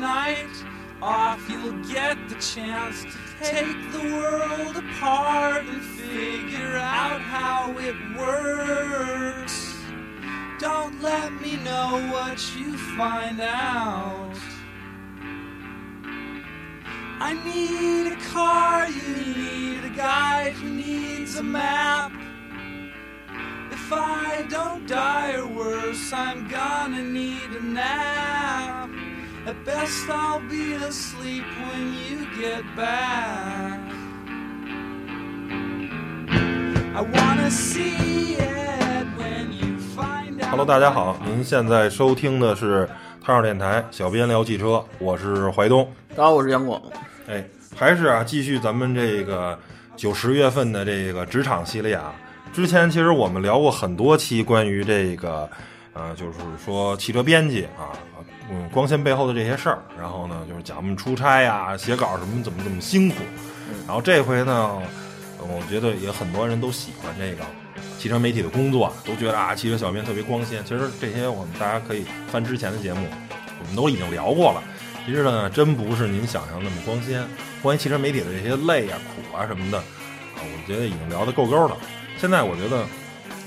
night off, you'll get the chance to take the world apart and figure out how it works. Don't let me know what you find out. I need a car, you need a guide who needs a map. If I don't die or worse, I'm gonna need a nap. At best, I'll be asleep when you get back. I wanna see it when you find out. Hello，大家好，您现在收听的是汤少电台，小编聊汽车，我是怀东。大家好，我是杨广。哎，还是啊，继续咱们这个九十月份的这个职场系列啊。之前其实我们聊过很多期关于这个，呃，就是说汽车编辑啊，嗯，光纤背后的这些事儿。然后呢，就是讲我们出差呀、写稿什么怎么怎么辛苦。然后这回呢，我觉得也很多人都喜欢这个汽车媒体的工作，都觉得啊，汽车小编特别光鲜。其实这些我们大家可以翻之前的节目，我们都已经聊过了。其实呢，真不是您想象那么光鲜。关于汽车媒体的这些累啊、苦啊什么的，啊，我觉得已经聊得够够了。现在我觉得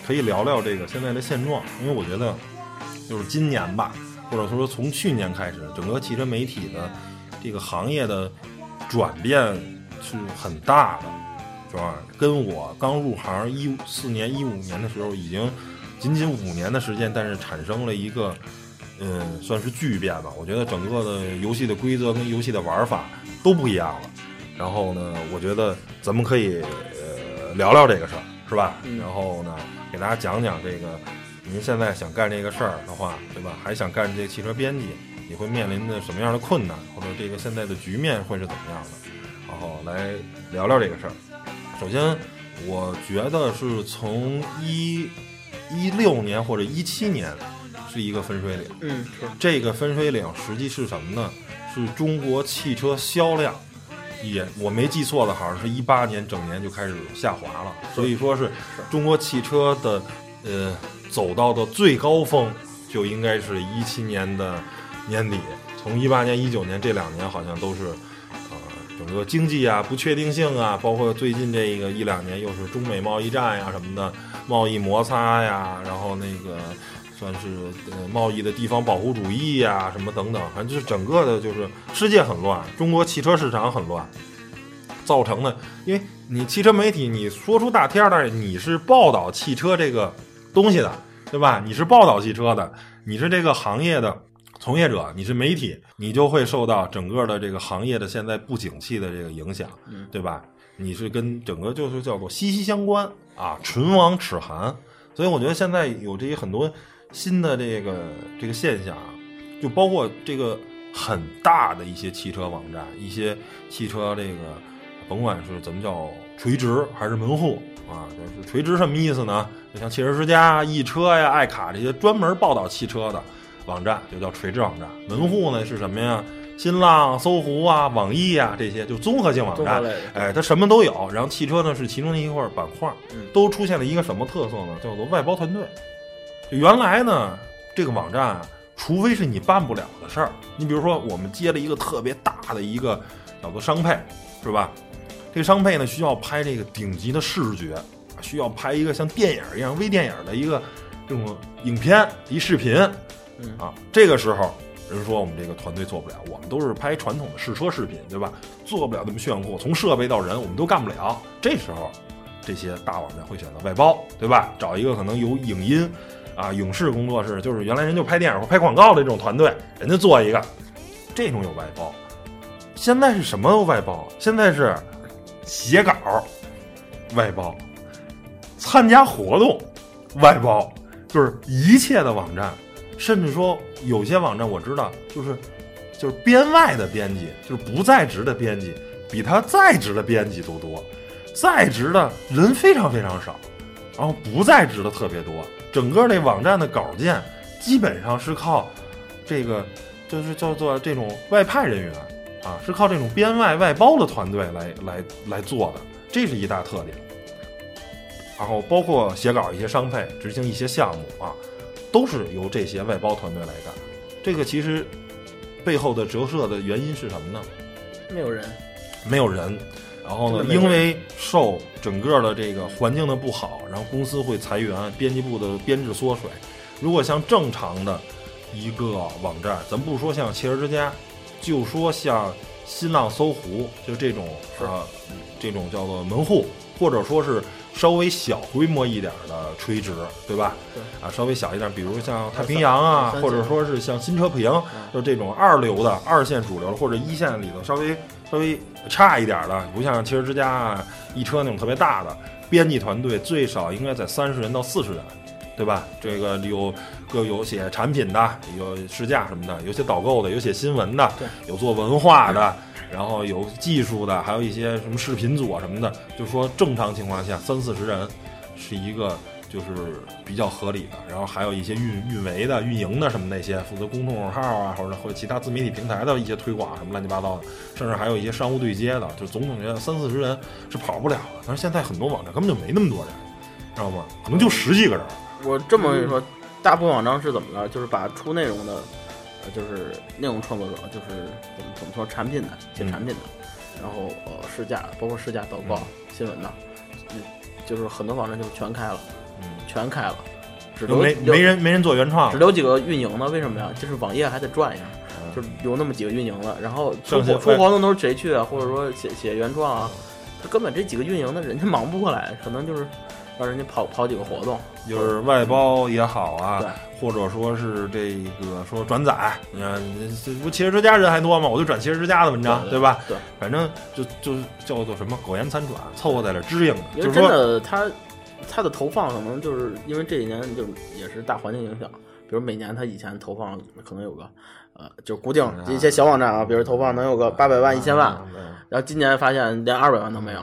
可以聊聊这个现在的现状，因为我觉得就是今年吧，或者说从去年开始，整个汽车媒体的这个行业的转变是很大的，是吧？跟我刚入行一四年、一五年的时候，已经仅仅五年的时间，但是产生了一个嗯，算是巨变吧。我觉得整个的游戏的规则跟游戏的玩法都不一样了。然后呢，我觉得咱们可以呃聊聊这个事儿。是吧？然后呢，给大家讲讲这个，您现在想干这个事儿的话，对吧？还想干这个汽车编辑，你会面临的什么样的困难，或者这个现在的局面会是怎么样的？然后来聊聊这个事儿。首先，我觉得是从一一六年或者一七年是一个分水岭。嗯，是这个分水岭实际是什么呢？是中国汽车销量。也我没记错的，好像是一八年整年就开始下滑了，所以说是中国汽车的呃走到的最高峰，就应该是一七年的年底。从一八年、一九年这两年，好像都是呃整个经济啊不确定性啊，包括最近这个一两年又是中美贸易战呀什么的贸易摩擦呀，然后那个算是呃贸易的地方保护主义呀什么等等，反正就是整个的就是世界很乱，中国汽车市场很乱。造成的，因为你汽车媒体，你说出大天儿，但是，你是报道汽车这个东西的，对吧？你是报道汽车的，你是这个行业的从业者，你是媒体，你就会受到整个的这个行业的现在不景气的这个影响，对吧？你是跟整个就是叫做息息相关啊，唇亡齿寒。所以我觉得现在有这些很多新的这个这个现象啊，就包括这个很大的一些汽车网站，一些汽车这个。甭管是怎么叫垂直还是门户啊，就是垂直什么意思呢？就像汽车之家、易车呀、爱卡这些专门报道汽车的网站，就叫垂直网站。门户呢是什么呀？新浪、搜狐啊、网易啊这些就综合性网站。哎，它什么都有。然后汽车呢是其中的一块板块，都出现了一个什么特色呢？叫做外包团队。就原来呢，这个网站啊，除非是你办不了的事儿，你比如说我们接了一个特别大的一个叫做商配，是吧？这个商配呢，需要拍这个顶级的视觉，需要拍一个像电影一样微电影的一个这种影片一视频，啊，这个时候人说我们这个团队做不了，我们都是拍传统的试车视频，对吧？做不了那么炫酷，从设备到人我们都干不了。这时候，这些大网站会选择外包，对吧？找一个可能有影音啊影视工作室，就是原来人就拍电影或拍广告的这种团队，人家做一个，这种有外包。现在是什么外包？现在是。写稿外包，参加活动外包，就是一切的网站，甚至说有些网站我知道，就是就是编外的编辑，就是不在职的编辑，比他在职的编辑都多，在职的人非常非常少，然后不在职的特别多，整个这网站的稿件基本上是靠这个就是叫做这种外派人员。啊，是靠这种编外外包的团队来来来做的，这是一大特点。然后包括写稿一些商配、执行一些项目啊，都是由这些外包团队来干。这个其实背后的折射的原因是什么呢？没有人，没有人。然后呢，因为受整个的这个环境的不好，然后公司会裁员，编辑部的编制缩水。如果像正常的一个网站，咱不说像汽车之家，就说像新浪、搜狐，就这种是。啊，这种叫做门户，或者说是稍微小规模一点的垂直，对吧？对。啊，稍微小一点，比如像太平洋啊，或者说是像新车评，就这种二流的、二线主流的或者一线里头稍微稍微差一点的，不像汽车之家啊、一车那种特别大的编辑团队，最少应该在三十人到四十人，对吧？这个有各有写产品的，有试驾什么的，有写导购的，有写新闻的对，有做文化的，然后有技术的，还有一些什么视频组啊什么的。就说正常情况下三四十人是一个就是比较合理的，然后还有一些运运维的、运营的什么那些，负责公众号啊，或者或者其他自媒体平台的一些推广什么乱七八糟的，甚至还有一些商务对接的，就总总觉得三四十人是跑不了的。但是现在很多网站根本就没那么多人，知道吗？可能就十几个人。我这么跟你说，大部分网站是怎么了？就是把出内容的，呃，就是内容创作者，就是怎么怎么说产品的写嗯产品的，然后呃试驾，包括试驾导报、新闻的，嗯，就是很多网站就全开了，嗯，全开了，只留留没人没人做原创只，留几个运营的，为什么呀？就是网页还得转一下，嗯就是有那么几个运营的，然后出活动都是谁去啊？或者说写写原创啊，他根本这几个运营的人家忙不过来，可能就是让人家跑跑几个活动，就是外包也好啊，对或者说是这个说转载，你看这不汽车之家人还多吗？我就转汽车之家的文章，对吧？对，反正就就叫做什么苟延残喘，凑合在这支应着。因为真就是说，的他他的投放可能就是因为这几年就也是大环境影响，比如每年他以前投放可能有个呃就固定一些小网站啊，比如投放能有个八百万、一千万，嗯然后今年发现连二百万都没有，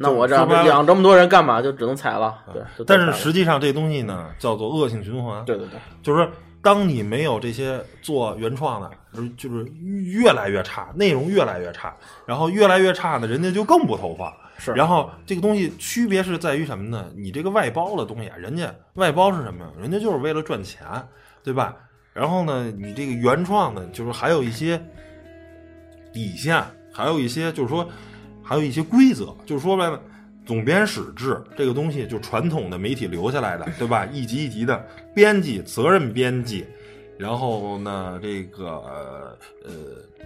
那我这养这么多人干嘛？就只能踩了，对。但是实际上这东西呢，叫做恶性循环。对对对，就是说，当你没有这些做原创的，就是就是越来越差，内容越来越差，然后越来越差呢，人家就更不投放。是然后这个东西区别是在于什么呢？你这个外包的东西啊，人家外包是什么呀？人家就是为了赚钱，对吧？然后呢，你这个原创呢，就是还有一些底线，还有一些就是说，还有一些规则，就是说白了。总编室制这个东西，就传统的媒体留下来的，对吧？一级一级的编辑、责任编辑，然后呢，这个呃呃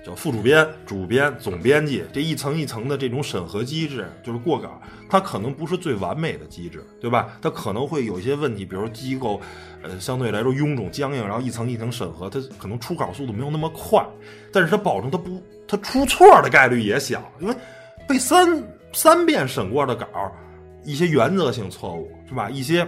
叫副主编、主编、总编辑这一层一层的这种审核机制，就是过稿，它可能不是最完美的机制，对吧？它可能会有一些问题，比如机构呃相对来说臃肿僵硬，然后一层一层审核，它可能出稿速度没有那么快，但是它保证它不它出错的概率也小，因为被三三遍审过的稿，一些原则性错误是吧？一些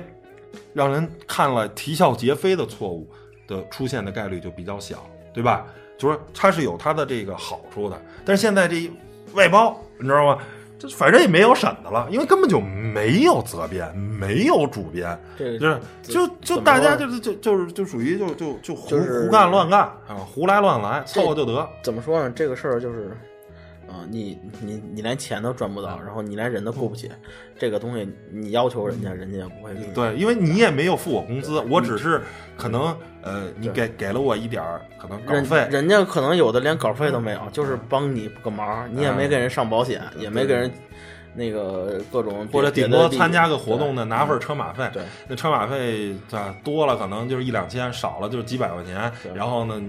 让人看了啼笑皆非的错误的出现的概率就比较小，对吧？就是说它是有它的这个好处的，但是现在这一外包，你知道吗？这反正也没有审的了，因为根本就没有责编，没有主编，这就是就就大家就是就就是就属于就就就胡就是胡干乱干啊，胡来乱来，凑合就得。怎么说呢？这个事儿就是，呃，你你你连钱都赚不到，然后你连人都雇不起，这个东西你要求人家，人家也不会给你。对，因为你也没有付我工资，我只是可能呃，你给给了我一点儿可能稿费，人家可能有的连稿费都没有，就是帮你个忙，你也没给人上保险，也没给人那个各种或者顶多参加个活动的。呢，拿份车马费。对，那车马费啊多了可能就是一两千，少了就是几百块钱。然后呢，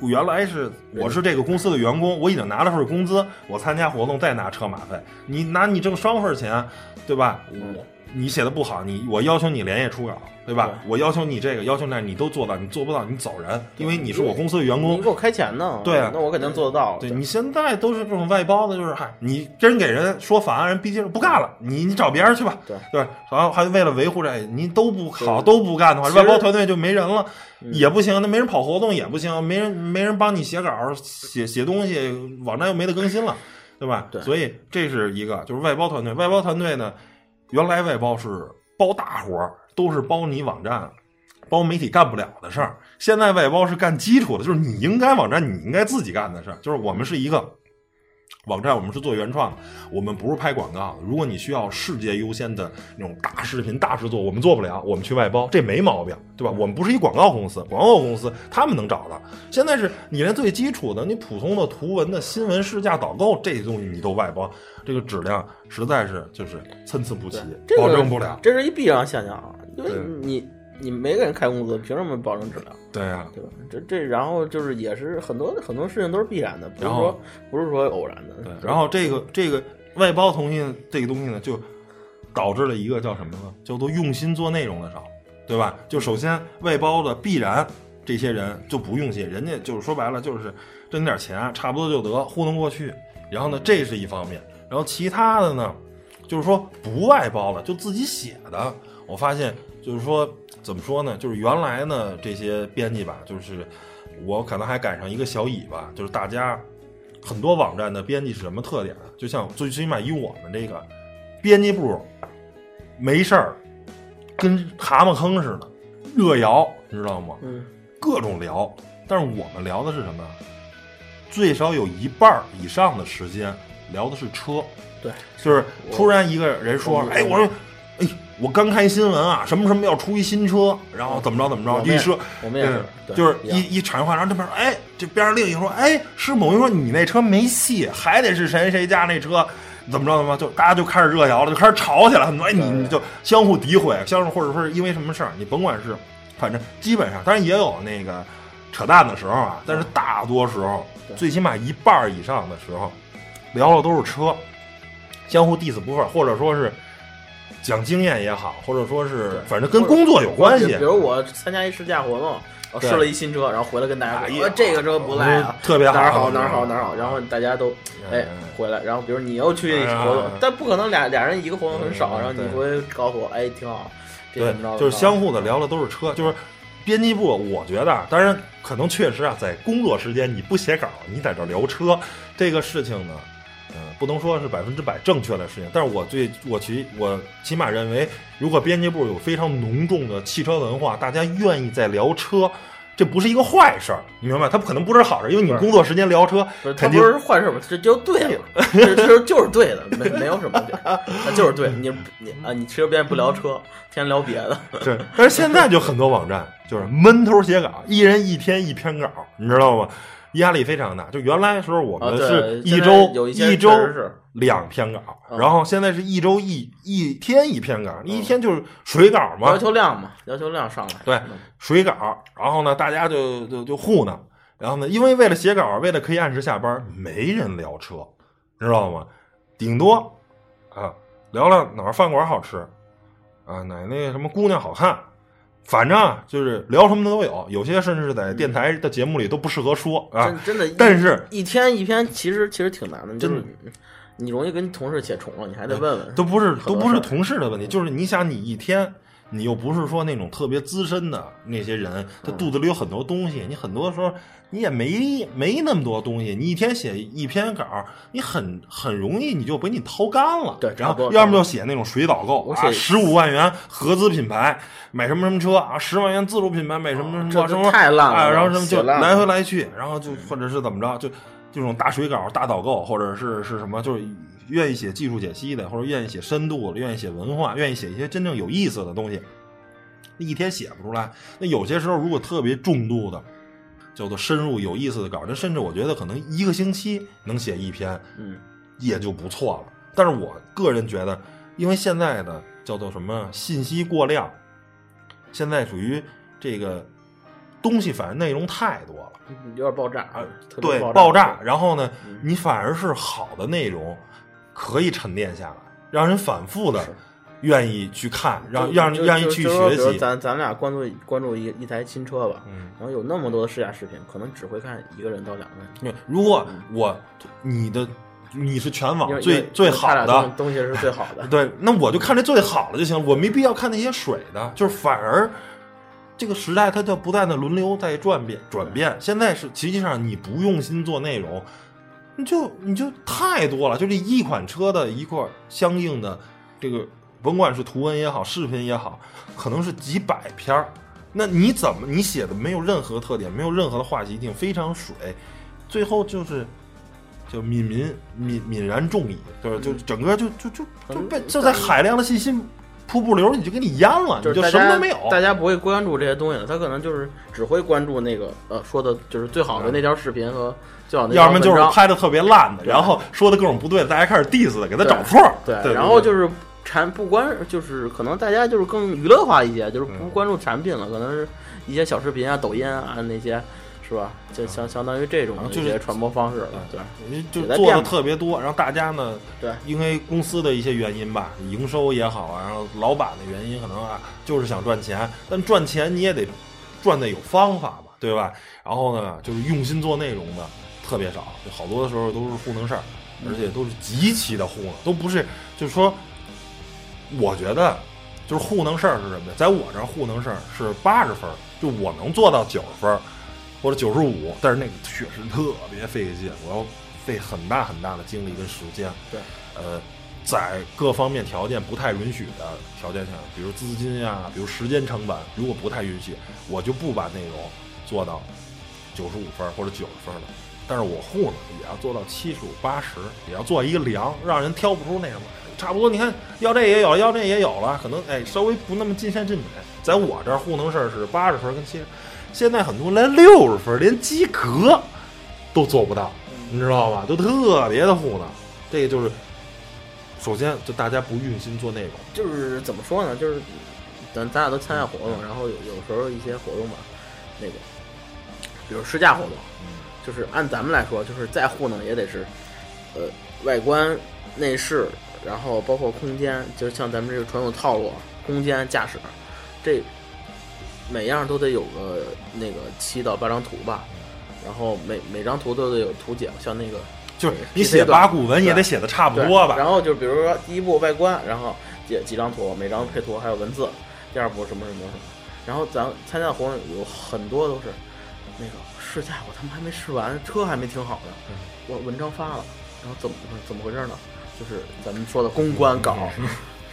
原来是我是这个公司的员工，我已经拿了份工资，我参加活动再拿车马费，你拿你挣双份钱，对吧？嗯我你写的不好，你我要求你连夜出稿，对吧？对我要求你这个，要求那，你都做到，你做不到，你走人，因为你是我公司的员工你给。我开钱呢？对啊那我肯定做得到。对你现在都是这种外包的，就是嗨，你真给人说烦，人逼急了不干了，你你找别人去吧，对对，然后还为了维护这，你都不好都不干的话，外包团队就没人了，嗯也不行，那没人跑活动也不行，没人没人帮你写稿写写东西，网站又没得更新了，对吧？对所以这是一个，就是外包团队，外包团队呢，原来外包是包大活儿，都是包你网站。包媒体干不了的事儿，现在外包是干基础的，就是你应该网站你应该自己干的事儿。就是我们是一个网站我们是做原创的，我们不是拍广告的。如果你需要世界优先的那种大视频、大制作，我们做不了，我们去外包，这没毛病，对吧？我们不是一广告公司，广告公司他们能找到。现在是你连最基础的、你普通的图文的新闻试驾导购这些东西你都外包，这个质量实在是就是参差不齐，这个保证不了。这是一必然现象啊，因为你你没给人开工资，凭什么保证质量？对啊，对吧？这这，然后就是也是很多很多事情都是必然的，不是说不是说偶然的。对，然后这个这个外包通信这个东西呢，就导致了一个叫什么呢？叫做用心做内容的少，对吧？就首先外包的必然这些人就不用心，人家就是说白了就是挣点钱，差不多就得糊弄过去。然后呢，这是一方面，然后其他的呢，就是说不外包了，就自己写的。我发现就是说怎么说呢？就是原来呢这些编辑吧，就是我可能还赶上一个小尾巴，就是大家很多网站的编辑是什么特点？就像最起码以我们这个编辑部，没事儿跟蛤蟆坑似的热聊，你知道吗？嗯，各种聊，但是我们聊的是什么？最少有一半儿以上的时间聊的是车，对，就是突然一个人说我：“哎，我说，哎，我刚看新闻啊，什么什么要出一新车，然后怎么着怎么着，一说。”我们也是，就是一一产业化，然后这边说，哎，这边上另一个说，哎，是某一说你那车没戏，还得是谁谁家那车，怎么着怎么着，就大家就开始热聊了，就开始吵起来了。哎，你你就相互诋毁，相互或者说是因为什么事儿，你甭管是，反正基本上，当然也有那个扯淡的时候啊，但是大多时候，最起码一半以上的时候，聊的都是车，相互 diss 不分，或者说是讲经验也好，或者说是反正跟工作有关系比。如我参加一试驾活动，我试了一新车，然后回来跟大家说，这个车不赖啊，特别好哪儿好嗯哪儿好哪儿好，然后大家都哎嗯回来，然后比如你又去一活动嗯，但不可能俩俩人一个活动很少，嗯然后你回来告诉我，哎，挺好，这对怎么着？，就是相互的聊。的都是车，就是编辑部，我觉得啊，当然可能确实啊，在工作时间你不写稿，你在这聊车，这个事情呢，呃，不能说是百分之百正确的事情，但是我最我起我起码认为，如果编辑部有非常浓重的汽车文化，大家愿意在聊车。这不是一个坏事儿，你明白？他不可能不是好事儿，因为你工作时间聊车，，他肯定不是坏事吧？这就对了，这这就是对的，没没有什么 就是对。你你啊，你其实别不聊车，天天聊别的。对，但是现在就很多网站就是闷头写稿，一人一天一篇稿，你知道吗？压力非常大。就原来的时候，我啊，们是一周有一些周两篇稿，嗯然后现在是一周一一天一篇稿，一天就是水稿嘛要，求量嘛，要求量上来。对嗯水稿。然后呢，大家就就就糊弄。然后呢，因为为了写稿，为了可以按时下班，没人聊车，知道吗？顶多啊聊聊哪儿饭馆好吃，啊哪那个什么姑娘好看，反正啊就是聊什么的都有。有些甚至在电台的节目里都不适合说啊。真真的，但是一天一篇其实其实挺难的，就是真你容易跟同事写重了，你还得问问。都不是都不是同事的问题，就是你想你一天，你又不是说那种特别资深的那些人，他嗯肚子里有很多东西，你很多时候你也没没那么多东西，你一天写一篇稿，你很很容易你就被你掏干了。对然后要么就写那种水导购啊，十五万元合资品牌买什么什么车啊，十万元自主品牌买什么什么这什么太烂了啊，然后什么就来回来去，然后就或者是怎么着就。这种大水稿、大导购，或者是是什么，就是愿意写技术解析的，或者愿意写深度的，愿意写文化，愿意写一些真正有意思的东西，一天写不出来。那有些时候，如果特别重度的，叫做深入有意思的稿，那甚至我觉得可能一个星期能写一篇，嗯，也就不错了。但是我个人觉得，因为现在的叫做什么信息过量，现在属于这个东西，反正内容太多了。有点爆炸啊，对，爆爆炸。然后呢嗯，你反而是好的内容可以沉淀下来，让人反复的愿意去看，让让就就让人去学习。咱咱俩关注关注一一台新车吧，嗯，然后有那么多的试驾视频，可能只会看一个人到两个人。对如果我你的你是全网最最好的东，东西是最好的。对，那我就看这最好的就行，我没必要看那些水的，就是反而这个时代它在不断的轮流在转变转变。现在是实际上你不用心做内容，你就你就太多了，就这一款车的一块相应的这个，甭管是图文也好，视频也好，可能是几百篇儿。那你怎么你写的没有任何特点，没有任何的话题性，非常水，最后就是就泯泯泯泯然众矣，就是就整个就就就就被嗯就在海量的信息瀑布流你就给你淹了，你就什么都没有。大家不会关注这些东西的，他可能就是只会关注那个呃说的就是最好的那条视频和最好的那条要么就是拍的特别烂的，然后说的各种不对，大家开始 diss 的，给他找错儿。对，对，然后就是是产不关，就是可能大家就是更娱乐化一些，就是不嗯关注产品了，可能是一些小视频啊、抖音啊那些，是吧？就相相当于这种就是一些传播方式了，对。就做的特别多，然后大家呢，对，因为公司的一些原因吧，营收也好啊，然后老板的原因可能啊，就是想赚钱，但赚钱你也得赚的有方法吧，对吧？然后呢，就是用心做内容的特别少，就好多的时候都是糊弄事儿，而且都是极其的糊弄，都不是，就是说，我觉得就是糊弄事儿是什么呀？在我这儿糊弄事儿是八十分儿，就我能做到九十分儿或者九十五，但是那个确实特别费劲，我要费很大很大的精力跟时间。对，呃，在各方面条件不太允许的条件下，比如资金呀、比如时间成本，如果不太允许，我就不把内容做到九十五分或者九十分儿了。但是我糊弄也要做到七十五、八十，也要做一个量，让人挑不出那什么。差不多，你看要这也有了，要那也有了，可能哎稍微不那么尽善尽美。在我这儿糊弄事儿是八十分跟七十，现在很多连六十分连及格都做不到，你知道吧？都特别的糊弄。这个就是，首先就大家不用心做内容，就是怎么说呢？就是咱咱俩都参加活动，然后有有时候一些活动吧，那个比如试驾活动，就是按咱们来说，就是再糊弄也得是，呃，外观、内饰，然后包括空间，就是像咱们这个传统套路，空间、驾驶，这每样都得有个那个七到八张图吧，然后每每张图都得有图解，像那个就是你写八股文也得写的差不多吧？然后就比如说第一步外观，然后几几张图，每张配图还有文字。第二步什么什么什么，然后咱参加的活动有很多都是那个试驾，我他妈还没试完，车还没停好呢，嗯我文章发了，然后怎么怎么回事呢？就是咱们说的公关稿，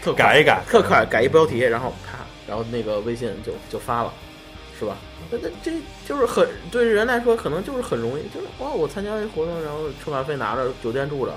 特快改一改特快，改一标题，然后啪，然后那个微信就就发了，是吧？那那这就是很对人来说，可能就是很容易，就是哇，我参加一活动，然后车马费拿着，酒店住着，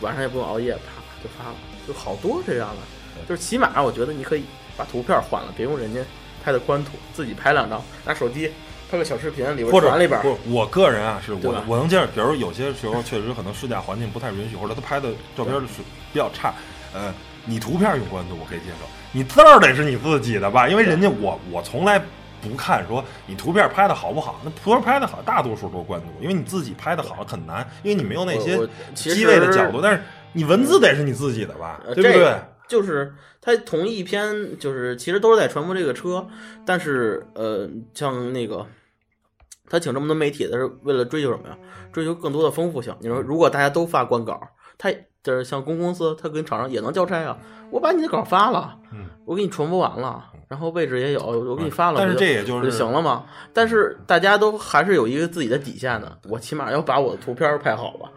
晚上也不用熬夜，啪就发了，就好多这样的，就是起码我觉得你可以把图片换了，别用人家拍的官图，自己拍两张，拿手机拍个小视频里边或者里边，不，我个人啊，是我我能接受，比如有些时候确实可能试驾环境不太允许，或者他拍的照片是比较差，呃，你图片用官图我可以接受，你字儿得是你自己的吧？因为人家我我从来不看说你图片拍的好不好，那图片拍的好，大多数都是官图，因为你自己拍的好很难，因为你没有那些机位的角度，但是你文字得是你自己的吧，呃对不对？这个就是它同一篇，就是其实都是在传播这个车，但是呃，像那个他请这么多媒体，他是为了追求什么呀？追求更多的丰富性。你说，如果大家都发官稿，他就是像公公司，他跟厂商也能交差啊。我把你的稿发了，嗯我给你传播完了，然后位置也有，我给你发了，但是不这也就就是行了吗？但是大家都还是有一个自己的底线的，我起码要把我的图片拍好吧。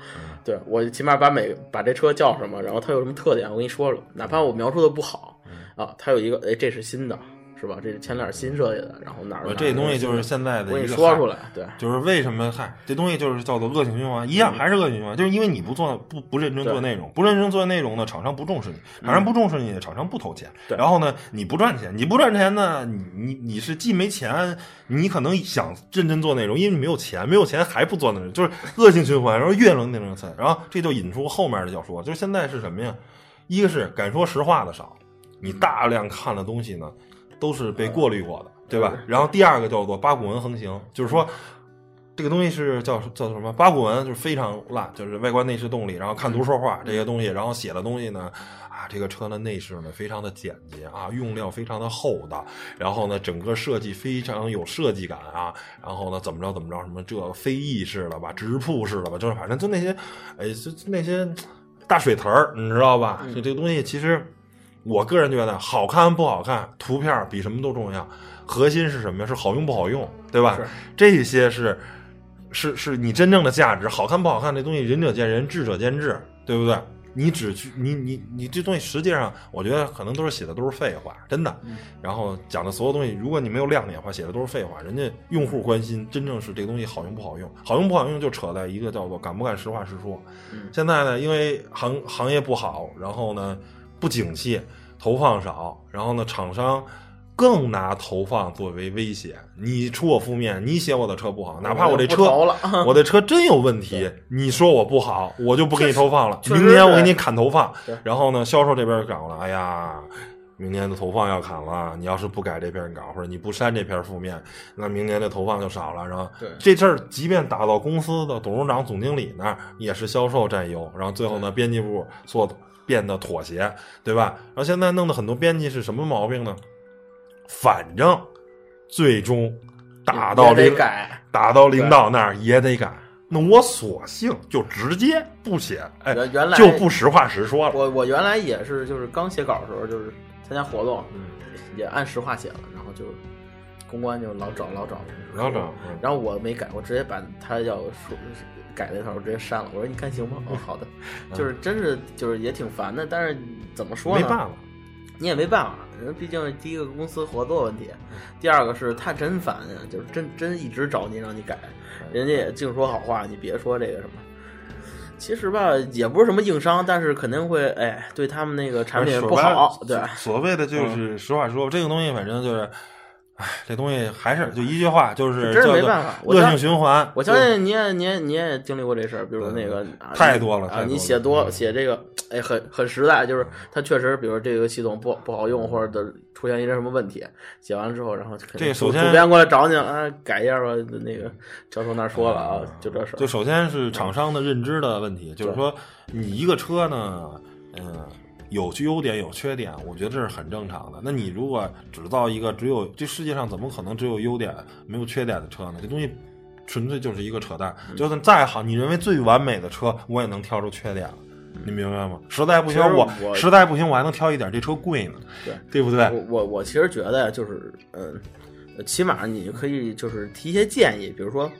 对我起码把每把这车叫什么，然后它有什么特点，我跟你说了，哪怕我描述的不好啊，它有一个哎，这是新的，是吧？这是前脸新设计的，然后哪儿我这东西就是现在的一个说出来，对。就是为什么嗨，这东西就是叫做恶性循环，一样还是恶性循环，就是因为你不做不不认真做内容，不认真做内容呢，厂商不重视你，厂商不重视你，厂商不投钱，对。然后呢，你不赚钱，你不赚钱呢，你你你是既没钱，你可能想认真做内容，因为你没有钱，没有钱还不做内容，就是恶性循环，然后越弄内容菜，然后这就引出后面的要说，就是现在是什么呀？一个是敢说实话的少，你大量看的东西呢，都是被过滤过的，对吧？然后第二个叫做八股文横行，就是说这个东西是叫叫做什么？八股文就是非常烂，就是外观、内饰、动力，然后看图说话这些东西，然后写的东西呢，啊，这个车的内饰呢非常的简洁啊，用料非常的厚道，然后呢，整个设计非常有设计感啊，然后呢，怎么着怎么着，什么这飞翼式的吧，直瀑式的吧，就是反正就那些，哎，就就那些大水词儿，你知道吧？就这个东西其实。我个人觉得好看不好看，图片比什么都重要。核心是什么呀？是好用不好用，对吧？这些是是是你真正的价值。好看不好看这东西，仁者见仁，智者见智，对不对？你只去你你你这东西，实际上我觉得可能都是写的都是废话，真的。然后讲的所有东西，如果你没有亮点的话，写的都是废话。人家用户关心真正是这个东西好用不好用，好用不好用就扯在一个叫做敢不敢实话实说。现在呢，因为行行业不好，然后呢不景气，投放少，然后呢厂商。更拿投放作为威胁，你出我负面，你写我的车不好，哪怕我这车，我的车真有问题，你说我不好，我就不给你投放了。明年我给你砍投放，然后呢，销售这边讲了，哎呀，明年的投放要砍了，你要是不改这篇稿，或者你不删这篇负面，那明年的投放就少了。然后这事儿即便打到公司的董事长、总经理那儿，也是销售占优。然后最后呢，编辑部做变得妥协，对吧？然后现在弄的很多编辑是什么毛病呢？反正最终打到领打到领导那儿也得改，那我索性就直接不写，哎，原来就不实话实说了。我我原来也是，就是刚写稿的时候，就是参加活动，也按实话写了，然后就公关就老找老找老找，然后我没改，我直接把他要说改那头直接删了。我说你看行吗？哦，好的，就是真是就是也挺烦的，但是怎么说呢？没办法。你也没办法，人毕竟第一个公司合作问题，第二个是他真烦呀，就是真真一直找你让你改，人家也净说好话，你别说这个什么。其实吧，也不是什么硬伤，但是肯定会哎，对他们那个产品不好。对，所谓的就是实话说，这个东西反正就是。唉，这东西还是就一句话，就是真是没办法，恶性循环。我相信你也，你也，你也经历过这事儿，比如那个太多了啊，你写多写这个，哎，很很实在，就是它确实，比如这个系统不不好用，或者的出现一些什么问题，写完了之后，然后这首先主编过来找你啊，改一下吧。那个教授那说了啊，就这事儿。就首先是厂商的认知的问题，就是说你一个车呢，嗯。有优点有缺点，我觉得这是很正常的。那你如果只造一个只有这世界上怎么可能只有优点没有缺点的车呢？这东西纯粹就是一个扯淡。就算再好，你认为最完美的车，我也能挑出缺点来，你明白吗？实在不行，我实在不行，我还能挑一点这车贵呢，对对不对？我我我其实觉得就是嗯，起码你可以就是提一些建议，比如说，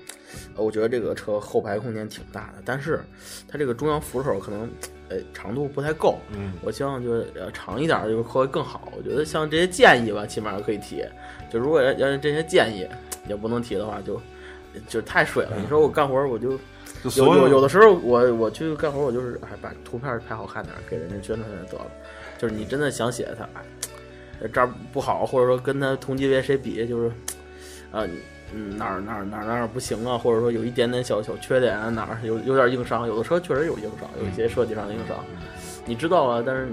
我觉得这个车后排空间挺大的，但是它这个中央扶手可能。呃，长度不太够，嗯，我希望就是呃长一点就会更好。我觉得像这些建议吧，起码可以提。就如果要要这些建议也不能提的话，就就太水了。你说我干活我就有有有的时候我我去干活我就是哎把图片拍好看点给人家宣传宣传得了。就是你真的想写他，这儿不好，或者说跟他同级别谁比，就是啊。嗯，哪儿哪儿哪儿哪儿不行啊？或者说有一点点小小缺点啊？哪儿有有点硬伤？有的车确实有硬伤，有一些设计上的硬伤，你知道啊？但是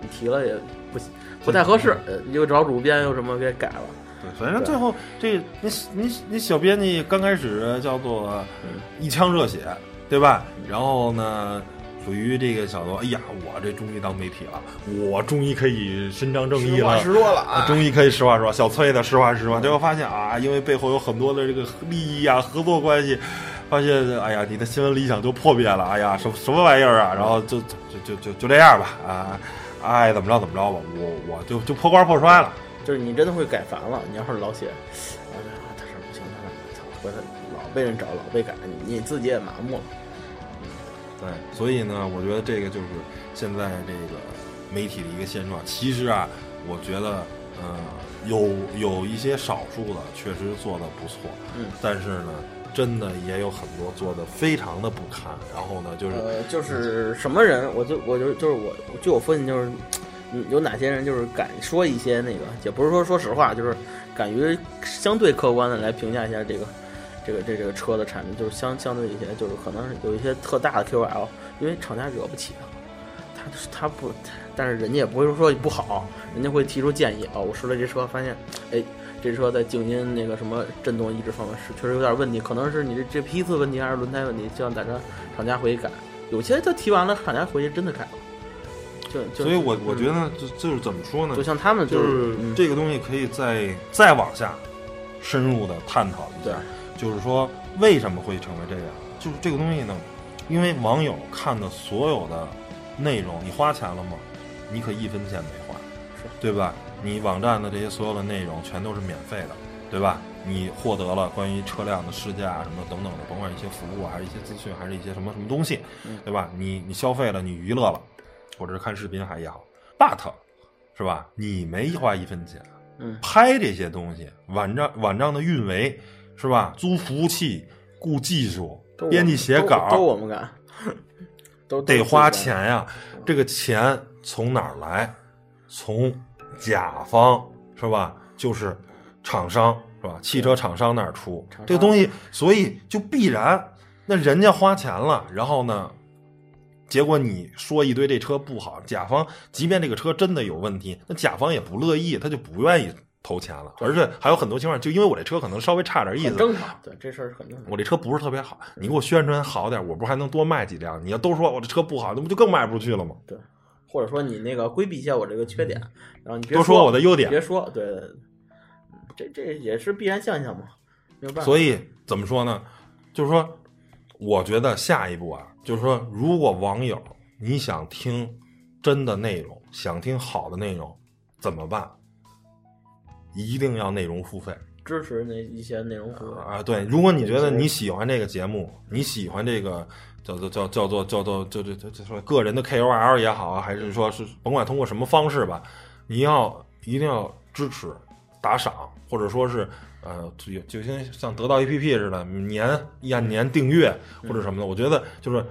你提了也不不太合适，又找主编又什么给改了。对，反正最后这你你你小编辑刚开始叫做一腔热血，对吧？然后呢？属于这个小多，哎呀，我这终于当媒体了，我终于可以伸张正义了，实话实说了啊，终于可以实话说。小崔的实话实说，结果发现啊，因为背后有很多的这个利益啊、合作关系，发现哎呀，你的新闻理想就破灭了，哎呀，什什么玩意儿啊？然后就就就就就这样吧，啊，爱怎么着怎么着吧，我我就就破罐破摔了。就是你真的会改烦了，你要是老写，啊，他说不行，他操，回来老被人找，老被改，你你自己也麻木了。对，所以呢，我觉得这个就是现在这个媒体的一个现状。其实啊，我觉得，呃，有有一些少数的确实做的不错，嗯，但是呢，真的也有很多做的非常的不堪。然后呢，就是呃就是什么人，我就我就就是我，据我分析就是，有哪些人就是敢说一些那个，也不是说说实话，就是敢于相对客观的来评价一下这个。这个这这个车的产品就是相相对一些，就是可能有一些特大的 QL，因为厂家惹不起他，他他不，但是人家也不会说不好，人家会提出建议啊。我试了这车，发现，哎，这车在静音那个什么震动抑制方面是确实有点问题，可能是你这这批次问题还是轮胎问题，希望大家厂家回去改。有些他提完了，厂家回去真的改了。就所以，我我觉得就就是怎么说呢？就像他们就是这个东西可以再再往下深入的探讨一下。就是说，为什么会成为这样？就是这个东西呢，因为网友看的所有的内容，你花钱了吗？你可一分钱没花，是对吧？你网站的这些所有的内容全都是免费的，对吧？你获得了关于车辆的试驾什么等等的，甭管一些服务还是一些资讯，还是一些什么什么东西，对吧？你你消费了，你娱乐了，或者是看视频还也好，but 是吧？你没花一分钱，嗯拍这些东西，网站网站的运维是吧？租服务器、雇技术编辑写稿，都都我们干，都得花。钱呀。这个钱从哪儿来？从甲方是吧？就是厂商是吧？汽车厂商那儿出这个东西，所以就必然那人家花钱了，然后呢？结果你说一堆这车不好，甲方即便这个车真的有问题，那甲方也不乐意，他就不愿意投钱了。而且还有很多情况，就因为我这车可能稍微差点意思，正常，对这事儿是很正常。我这车不是特别好，你给我宣传好点，我不是还能多卖几辆？你要都说我这车不好，那不就更卖不出去了吗？对，或者说你那个规避一下我这个缺点，然后你别多说我的优点别说，对，这这也是必然现象嘛，没有办法。所以怎么说呢？就是说，我觉得下一步啊，就是说，如果网友你想听真的内容，想听好的内容，怎么办？一定要内容付费。支持那一些内容服务，啊！对，如果你觉得你喜欢这个节目，你喜欢这个叫做叫叫做叫做就就就就说个人的 KOL 也好啊，还是说是甭管通过什么方式吧，你要一定要支持打赏，或者说是呃，就就像像得到 APP 似的，年按年订阅或者什么的，我觉得就是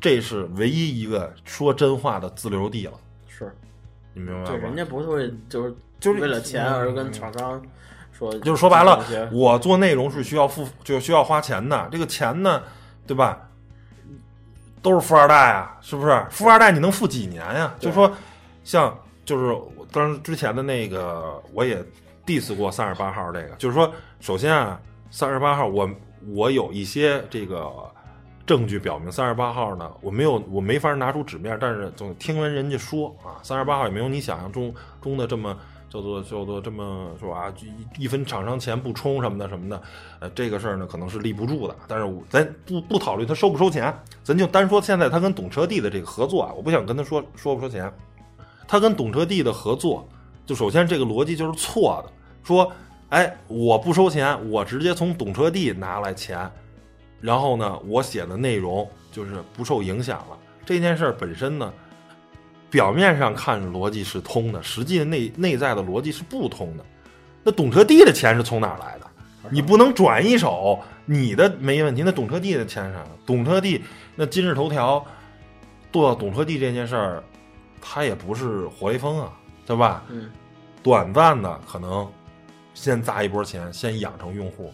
这是唯一一个说真话的自留地了，是你明白吗？对，人家不会就是就是为了钱而跟厂商说，就是说白了，我做内容是需要付，就需要花钱的。这个钱呢，对吧？都是富二代啊，是不是？富二代你能富几年呀？对就说像就是我当时之前的那个，我也 diss 过三十八号这个，就是说，首先啊，三十八号我我有一些这个证据表明三十八号呢，我没有我没法拿出纸面，但是总听闻人家说啊，三十八号也没有你想象中中的这么。叫做叫做这么说啊，一一分厂商钱不充什么的什么的，呃，这个事儿呢可能是立不住的。但是咱不不考虑他收不收钱，咱就单说现在他跟懂车帝的这个合作啊，我不想跟他说说不收钱。他跟懂车帝的合作，就首先这个逻辑就是错的，说，哎，我不收钱，我直接从懂车帝拿来钱，然后呢，我写的内容就是不受影响了。这件事本身呢，表面上看逻辑是通的，实际内内在的逻辑是不通的。那懂车帝的钱是从哪儿来的？你不能转一手，你的没问题，那懂车帝的钱是啥？懂车帝那今日头条做懂车帝这件事儿，它也不是活雷锋啊，对吧？嗯，短暂的可能先砸一波钱，先养成用户，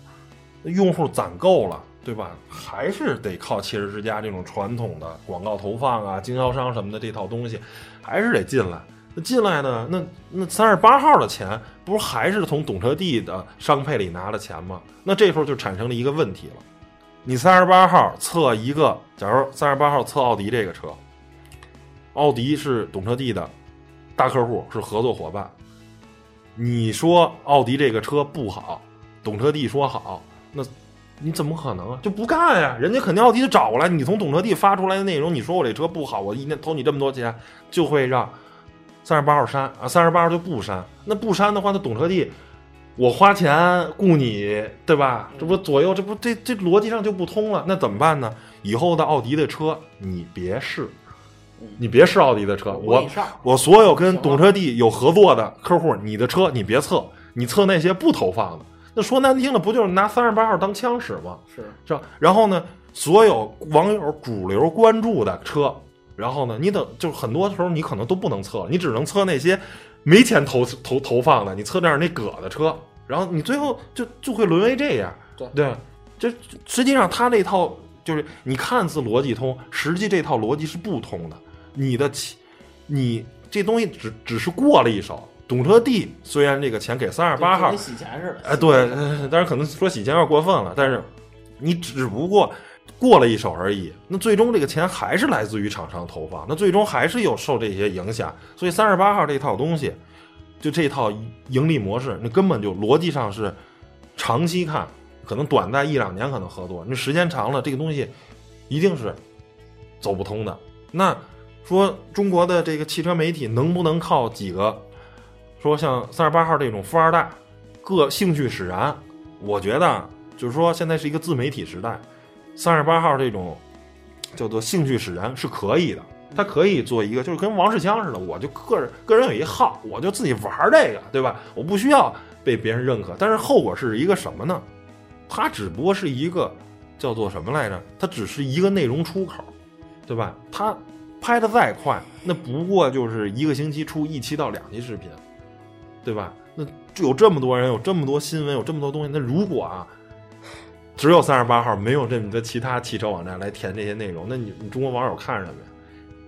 用户攒够了，对吧？还是得靠汽车之家这种传统的广告投放啊、经销商什么的这套东西，还是得进来。那进来呢？那那三十八号的钱，不是还是从懂车帝的商配里拿的钱吗？那这时候就产生了一个问题了。你三十八号测一个，假如三十八号测奥迪这个车，奥迪是懂车帝的大客户，是合作伙伴。你说奥迪这个车不好，懂车帝说好，那你怎么可能啊？就不干呀！人家肯定奥迪就找过来，你从懂车帝发出来的内容，你说我这车不好，我一年投你这么多钱，就会让三十八号删啊，三十八号就不删。那不删的话，那懂车帝，我花钱雇你，对吧？这不左右，这不这这逻辑上就不通了。那怎么办呢？以后的奥迪的车你别试，你别试奥迪的车，我我所有跟懂车帝有合作的客户，你的车你别测，你测那些不投放的。那说难听了，不就是拿三十八号当枪使吗？是是吧？然后呢，所有网友主流关注的车，然后呢，你等就是很多时候你可能都不能测，你只能测那些没钱投投投放的，你测点那葛的车，然后你最后就就会沦为这样。对对，这实际上他那套就是你看似逻辑通，实际这套逻辑是不通的。你的钱，你这东西只只是过了一手。懂车帝虽然这个钱给三十八号跟，洗钱似的。哎，对，但是可能说洗钱有点过分了，但是你只不过过了一手而已。那最终这个钱还是来自于厂商投放，那最终还是有受这些影响。所以三十八号这套东西，就这套盈利模式，那根本就逻辑上是长期看，可能短暂一两年可能合作，那时间长了，这个东西一定是走不通的。那说中国的这个汽车媒体能不能靠几个？说像三十八号这种富二代，各兴趣使然，我觉得就是说现在是一个自媒体时代，三十八号这种叫做兴趣使然是可以的，他可以做一个，就是跟王世强似的，我就个人个人有一号，我就自己玩这个，对吧？我不需要被别人认可，但是后果是一个什么呢？它只不过是一个叫做什么来着？它只是一个内容出口，对吧？它拍的再快，那不过就是一个星期出一期到两期视频，对吧？那有这么多人，有这么多新闻，有这么多东西，那如果啊，只有三十八号，没有这么多其他汽车网站来填这些内容，那你你中国网友看什么呀？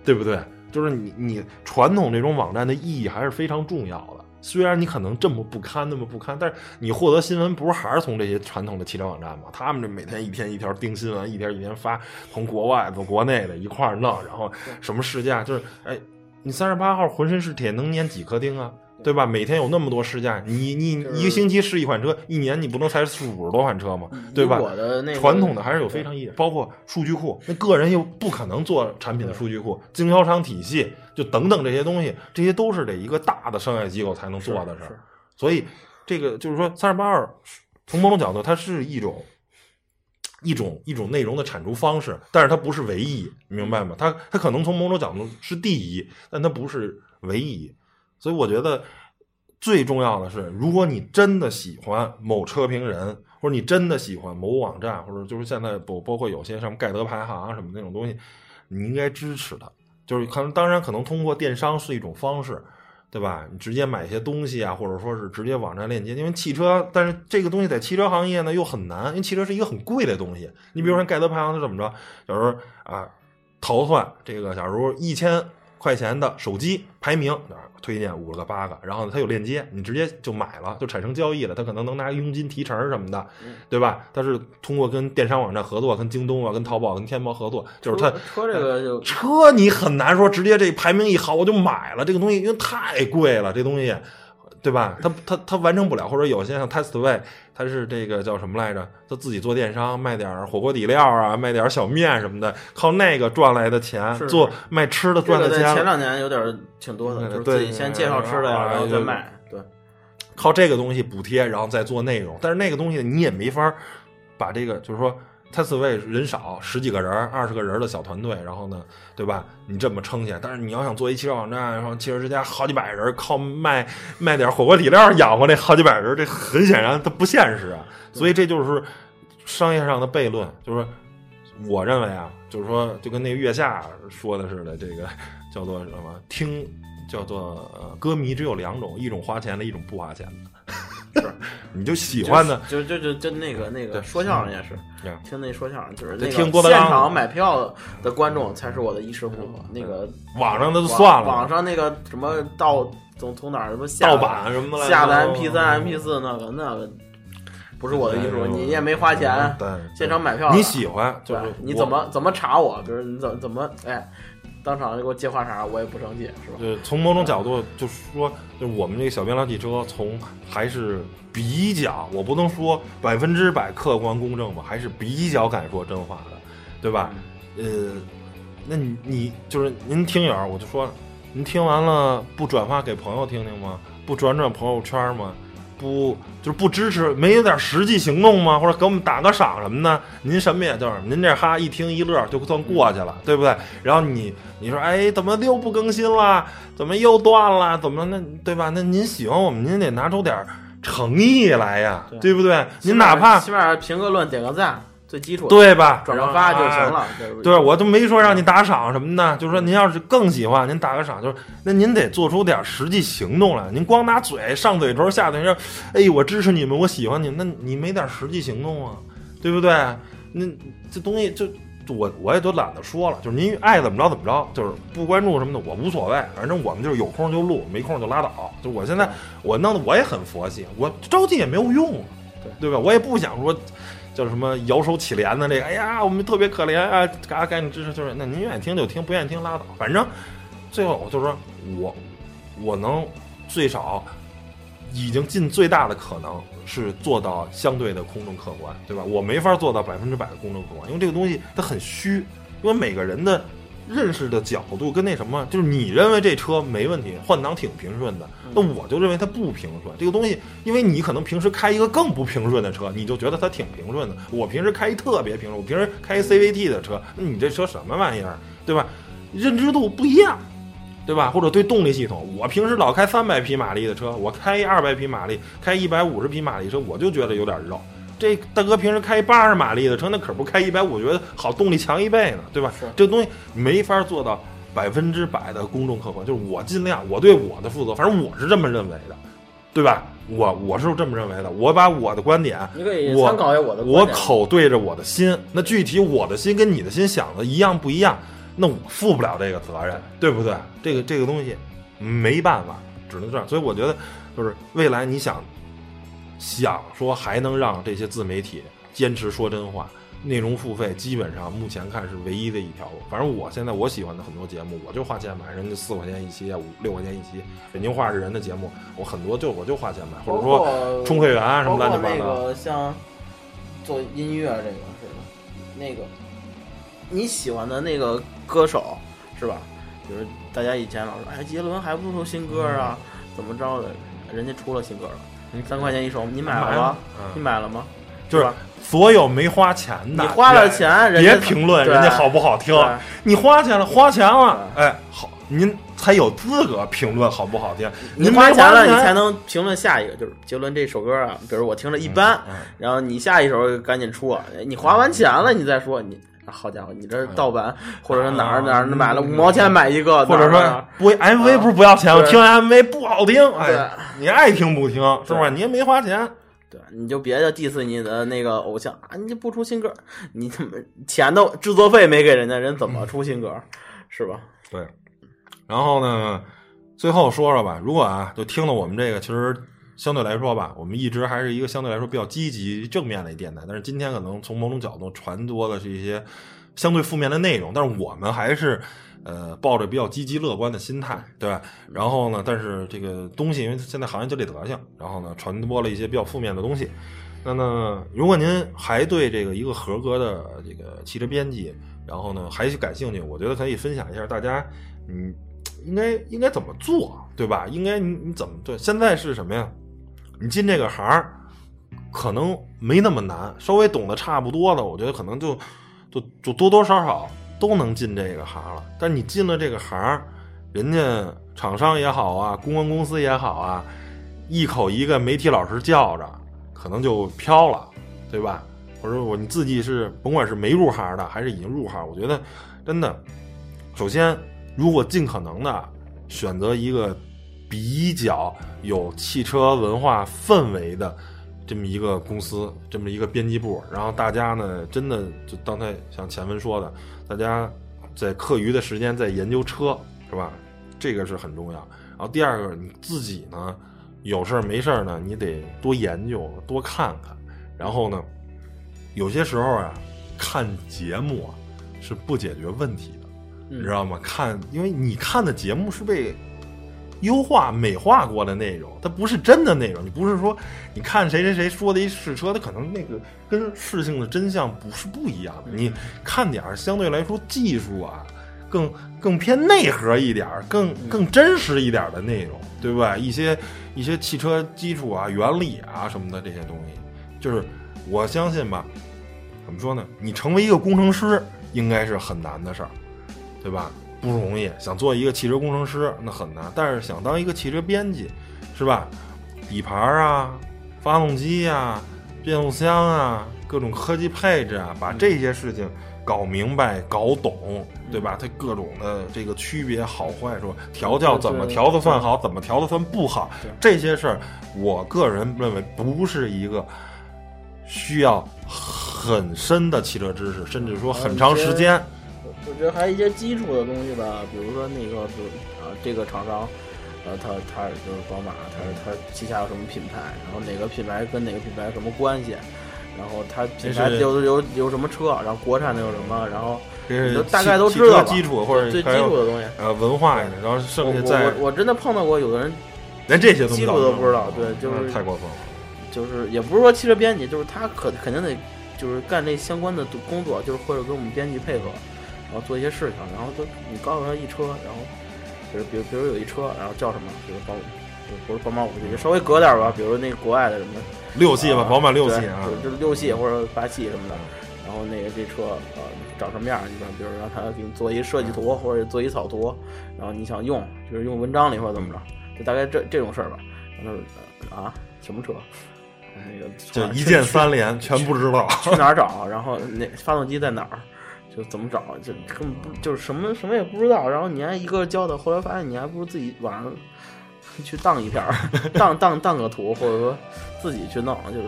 对不对？就是你你传统这种网站的意义还是非常重要的。虽然你可能这么不堪，那么不堪，但是你获得新闻不是还是从这些传统的汽车网站吗？他们这每天一天一条盯新闻，一天一天发，从国外从国内的一块儿弄，然后什么试驾，就是哎，你三十八号浑身是铁，能粘几颗钉啊？对吧？每天有那么多试驾，你你一个星期试一款车，一年你不能才五十多款车吗？对吧？我的那个传统的还是有非常包括数据库，那个人又不可能做产品的数据库，经销商体系就等等这些东西，这些都是得一个大的商业机构才能做的事儿。所以这个就是说，三十八二从某种角度，它是一种一种一种内容的产出方式，但是它不是唯一，明白吗？它它可能从某种角度是第一，但它不是唯一。所以我觉得最重要的是，如果你真的喜欢某车评人，或者你真的喜欢某网站，或者就是现在包包括有些什么盖德排行啊什么那种东西，你应该支持他。就是可能当然可能通过电商是一种方式，对吧？你直接买一些东西啊，或者说是直接网站链接，因为汽车，但是这个东西在汽车行业呢又很难，因为汽车是一个很贵的东西。你比如说盖德排行是怎么着？假如啊，淘算这个，假如一千块钱的手机排名。推荐五个八个，然后它有链接，你直接就买了，就产生交易了。他可能能拿佣金提成什么的，对吧？他是通过跟电商网站合作，跟京东啊、跟淘宝、跟天猫合作，就是他车这个就车你很难说直接这排名一好我就买了这个东西，因为太贵了，这东西。对吧？他他他完成不了，或者有些像 Testway，他是这个叫什么来着？他自己做电商，卖点火锅底料啊，卖点小面什么的，靠那个赚来的钱做卖吃的赚的钱。前两年有点挺多的，就是自己先介绍吃的呀，然后再卖。对，靠这个东西补贴，然后再做内容。但是那个东西你也没法把这个，就是说。他四位人少，十几个人、二十个人的小团队，然后呢，对吧？你这么撑下，但是你要想做一汽车网站，然后汽车之家好几百人，靠卖卖点火锅底料养活那好几百人，这很显然它不现实啊。所以这就是商业上的悖论，就是我认为啊，就是说就跟那个月下说的似的，这个叫做什么？听叫做呃，歌迷只有两种，一种花钱的，一种不花钱的。是，你就喜欢的，就就就就那个那个说相声也是，听那说相声就是那个现场买票的观众才是我的衣食父母。那个网上的就算了，网上那个什么盗从从哪儿什么盗版什么的下的 M P 三 M P 四那个那个不是我的衣服，你也没花钱，对，现场买票你喜欢，就是你怎么怎么查我？比如你怎怎么哎。当场就给我接话茬，我也不生气，是吧？对，从某种角度就是说，就是我们这个小编聊汽车，从还是比较，我不能说百分之百客观公正吧，还是比较敢说真话的，对吧？呃，那你你就是您听友，我就说，您听完了不转发给朋友听听吗？不转转朋友圈吗？不就是不支持，没有点实际行动吗？或者给我们打个赏什么的？您什么也就是您这哈一听一乐就算过去了，对不对？然后你你说哎，怎么又不更新了？怎么又断了？怎么那对吧？那您喜欢我们，您得拿出点诚意来呀，对不对？您哪怕起码评个论，点个赞。最基础对吧？转个发就行了。对，我都没说让你打赏什么的，就是说您要是更喜欢，您打个赏，就是那您得做出点实际行动来。您光拿嘴上嘴头下嘴说，哎，我支持你们，我喜欢你们，那你没点实际行动啊？对不对？那这东西就我我也都懒得说了，就是您爱怎么着怎么着，就是不关注什么的我无所谓，反正我们就是有空就录，没空就拉倒。就我现在我弄得我也很佛系，我着急也没有用，对对吧？我也不想说。叫什么摇手乞怜的这个？哎呀，我们特别可怜啊！嘎赶紧支持，就是那您愿意听就听，不愿意听拉倒。反正最后就是说我我能最少已经尽最大的可能是做到相对的公正客观，对吧？我没法做到百分之百的公正客观，因为这个东西它很虚，因为每个人的。认识的角度跟那什么，就是你认为这车没问题，换挡挺平顺的，那我就认为它不平顺。这个东西，因为你可能平时开一个更不平顺的车，你就觉得它挺平顺的。我平时开一特别平顺，我平时开一 CVT 的车，那你这车什么玩意儿，对吧？认知度不一样，对吧？或者对动力系统，我平时老开三百匹马力的车，我开一二百匹马力，开一百五十匹马力车，我就觉得有点肉。这大哥平时开八十马力的车，那可不开一百五，觉得好动力强一倍呢，对吧？是这东西没法做到百分之百的公众客观，就是我尽量我对我的负责，反正我是这么认为的，对吧？我我是这么认为的，我把我的观点，你可以我参考一下我的观我点口对着我的心，那具体我的心跟你的心想的一样不一样，那我负不了这个责任，对不对？这个这个东西没办法，只能这样。所以我觉得，就是未来你想想说还能让这些自媒体坚持说真话，内容付费，基本上目前看是唯一的一条路。反正我现在我喜欢的很多节目，我就花钱买，人家四块钱一期啊，五六块钱一期。北京话是人的节目，我很多就我就花钱买，或者说充会员啊什么乱七八包括那糟。个像做音乐这个似的，那个你喜欢的那个歌手是吧？比如大家以前老说，哎，杰伦还不出新歌啊，怎么着的？人家出了新歌了，三块钱一首，你买了吗你买了吗？就是所有没花钱的，你花了钱，人家别评论人家好不好听。你花钱了，花钱了，哎，好，您才有资格评论好不好听。您花钱了，你才能评论下一个。就是杰伦这首歌啊，比如我听着一般，嗯然后你下一首赶紧出，哎你花完钱了，你再说你。好家伙，你这是盗版，或者是哪儿哪儿买了五毛钱买一个，嗯或者说不 MV 不是不要钱，我对。听 MV 不好听，对。哎，你爱听不听，是不是？你也没花钱，对，你就别的 diss 你的那个偶像啊，你就不出新歌，你怎么钱都制作费没给人家，人怎么出新歌，是吧？对。然后呢，最后说说吧，如果啊，就听了我们这个，其实相对来说吧，我们一直还是一个相对来说比较积极正面的一电台，但是今天可能从某种角度传播的是一些相对负面的内容，但是我们还是呃抱着比较积极乐观的心态，对吧？然后呢，但是这个东西因为现在行业就这德行，然后呢传播了一些比较负面的东西。那呢，如果您还对这个一个合格的这个汽车编辑，然后呢还是感兴趣，我觉得可以分享一下大家，嗯，应该应该怎么做，对吧？应该你你怎么对？现在是什么呀？你进这个行儿，可能没那么难，稍微懂得差不多的，我觉得可能就就就多多少少都能进这个行了。但你进了这个行儿，人家厂商也好啊，公关公司也好啊，一口一个媒体老师叫着，可能就飘了，对吧？或者我你自己是甭管是没入行的，还是已经入行，我觉得真的，首先如果尽可能的选择一个比较有汽车文化氛围的这么一个公司，这么一个编辑部，然后大家呢，真的就刚才像前文说的，大家在课余的时间在研究车，是吧？这个是很重要。然后第二个，你自己呢，有事儿没事儿呢，你得多研究，多看看。然后呢，有些时候啊，看节目啊是不解决问题的，你知道吗？看，因为你看的节目是被优化、美化过的内容，它不是真的内容。你不是说你看谁谁谁说的一试车，它可能那个跟事情的真相不是不一样的。你看点儿相对来说技术啊，更更偏内核一点儿，更更真实一点的内容，对吧？一些一些汽车基础啊、原理啊什么的这些东西，就是我相信吧，怎么说呢？你成为一个工程师，应该是很难的事儿，对吧？不容易。想做一个汽车工程师，那很难。但是想当一个汽车编辑，是吧？底盘啊、发动机呀、变速箱啊、各种科技配置啊，把这些事情搞明白、搞懂，对吧？它各种的这个区别好坏，说调教怎么调的算好，怎么调的算不好，这些事儿，我个人认为不是一个需要很深的汽车知识，甚至说很长时间。我我觉得还有一些基础的东西吧，比如说那个，比如啊，这个厂商，呃，他他就是宝马，他他旗下有什么品牌，然后哪个品牌跟哪个品牌什么关系，然后它品牌有有有什么车，然后国产的有什么，然后这是你都大概都知道基础或者最基础的东西。呃文化，然后剩下在我我真的碰到过有的人连这些都基础都不知道对就是嗯太过分了。就是也不是说汽车编辑，就是他可肯定得就是干这相关的工作，就是或者跟我们编辑配合，然后做一些事情，然后都你告诉他一车，然后比如比如比如有一车，然后叫什么，比如宝，不是宝马五系，就稍微隔点吧，比如那个国外的什么六系吧，啊宝马六系啊，就是就是六系或者八系什么的，然后那个这车呃长什么样儿，你说比如让他给你做一设计图或者做一草图，然后你想用，就是用文章里或者怎么着，就大概这这种事儿吧。然后呃啊什么车？那个就一键三连，全不知道。去哪儿找，然后那发动机在哪儿，就怎么找，就根本不就是什么什么也不知道。然后你还一个个教他，后来发现你还不如自己网上去当一片儿，当当当个图，或者说自己去弄。就是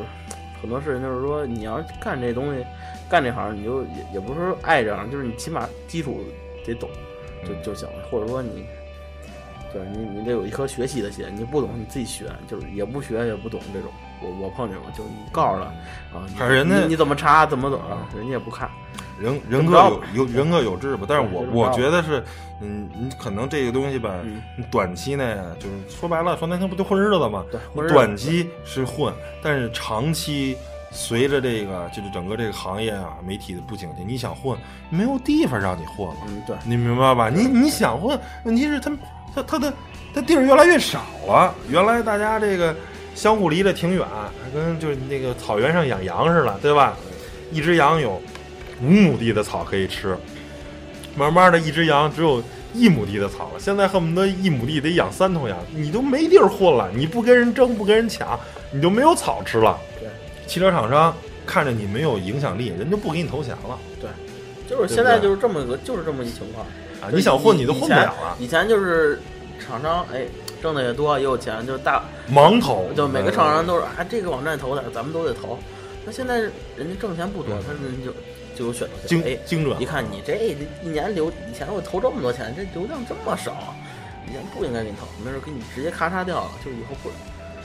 很多事情，就是说你要干这东西，干这行，你就也也不是说爱这行，就是你起码基础得懂就就行了，或者说你。就是你，你得有一颗学习的心。你不懂，你自己学，就是也不学也不懂这种。我我碰见过，就你告诉他啊，人家你你怎么查怎么怎么，人家也不看。人人各有有人各有志吧，但是我我觉得是，嗯，你可能这个东西吧，短期内就是说白了，说难听不就混日子吗？对，混短期是混，但是长期随着这个就是整个这个行业啊，媒体的不景气，你想混，没有地方让你混了，嗯，对，你明白吧？你你想混，问题是他他他的他地儿越来越少了，原来大家这个相互离得挺远，跟就是那个草原上养羊似的，对吧？一只羊有五亩地的草可以吃，慢慢的一只羊只有一亩地的草了。现在恨不得一亩地得养三头羊，你都没地儿混了，你不跟人争，不跟人抢，你就没有草吃了。对，汽车厂商看着你没有影响力，人就不给你投钱了对就是现在就是这么个，就是这么一情况。啊！你想混你都混不了了，以前就是厂商哎挣的也多，也有钱，就是大盲投，就每个厂商都是啊这个网站投的，咱们都得投。那现在人家挣钱不多，他们就就有选择精权。哎，精准一看你这一年流，以前我投这么多钱，这流量这么少，以前不应该给你投，没准给你直接咔嚓掉了，就以后不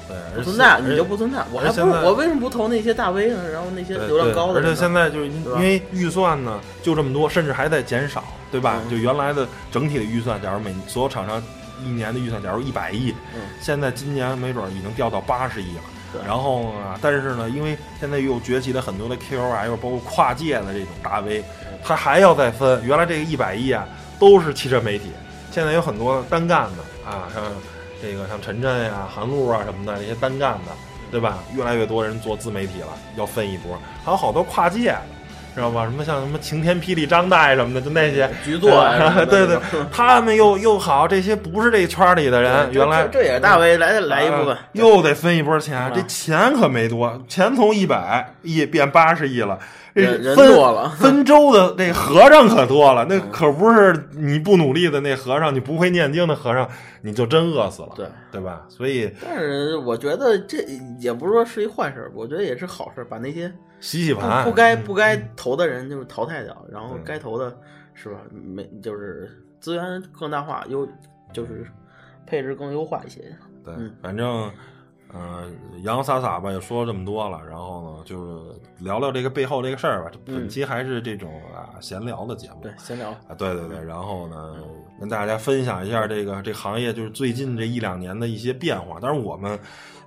对，不存在，你就不存在。我还不如我为什么不投那些大 V 呢？然后那些流量高的而且现在就是因为预算呢就这么多，甚至还在减少，对吧？嗯就原来的整体的预算，假如每所有厂商一年的预算，假如一百亿，嗯现在今年没准儿已经掉到八十亿了。然后呢，但是呢，因为现在又崛起了很多的 KOL，包括跨界的这种大 V，他还要再分。原来这个一百亿啊，都是汽车媒体，现在有很多单干的啊，像这个像陈震呀、韩露啊什么的这些单干的，对吧？越来越多人做自媒体了，要分一波，还有好多跨界的。知道吧？什么像什么晴天霹雳张大爷什么的，就那些。局座 对对，他们又又好，这些不是这圈儿里的人，原来。这这也是大 V 来来一部分。啊，又得分一波钱，这钱可没多，钱从一百亿变八十亿了，这人多了。分粥的那和尚可多了，那可不是你不努力的那和尚，你不会念经的和尚，你就真饿死了，对。对吧？所以但是我觉得这也不是说是一坏事儿，我觉得也是好事儿，把那些不洗洗盘，不该不该投的人就是淘汰掉，然后该投的是吧？没就是资源更大化，优就是配置更优化一些。对嗯，反正。呃，洋洋洒洒吧，也说了这么多了，然后呢，就是聊聊这个背后这个事儿吧。本嗯期还是这种啊闲聊的节目，对，闲聊。啊，对对对，然后呢，跟大家分享一下这个这行业就是最近这一两年的一些变化。但是，我们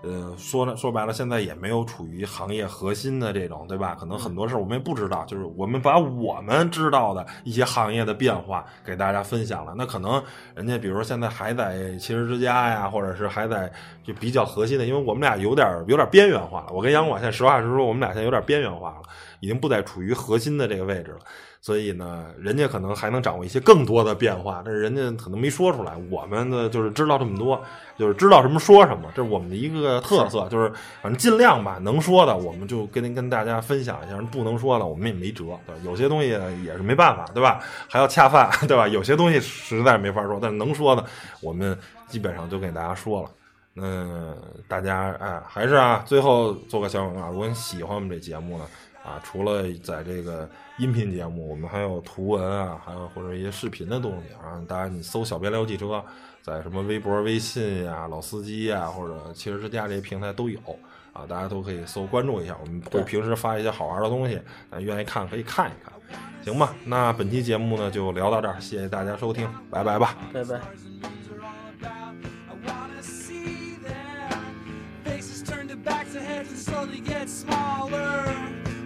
呃说了说白了，现在也没有处于行业核心的这种，对吧？可能很多事儿我们也不知道，就是我们把我们知道的一些行业的变化给大家分享了。那可能人家比如说现在还在汽车之家呀，或者是还在就比较核心的，因为我们俩有点有点边缘化了。我跟杨广现在实话实说，我们俩现在有点边缘化了，已经不再处于核心的这个位置了。所以呢，人家可能还能掌握一些更多的变化，但是人家可能没说出来。我们呢，就是知道这么多，就是知道什么说什么，这是我们的一个特色。就是反正尽量吧，能说的我们就跟跟大家分享一下，不能说的我们也没辙。对，有些东西也是没办法，对吧？还要恰饭，对吧？有些东西实在没法说，但是能说的，我们基本上就给大家说了。嗯，大家哎，还是啊，最后做个小广告。如果你喜欢我们这节目呢，啊，除了在这个音频节目，我们还有图文啊，还有或者一些视频的东西啊。大家，你搜“小编聊汽车”，在什么微博、微信呀、老司机呀，或者汽车之家这些平台都有啊，大家都可以搜关注一下。我们会对平时发一些好玩的东西，啊，愿意看可以看一看，行吧？那本期节目呢就聊到这儿，谢谢大家收听，拜拜吧。拜拜。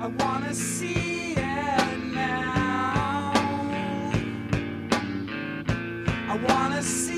I wan see it now. I wanna see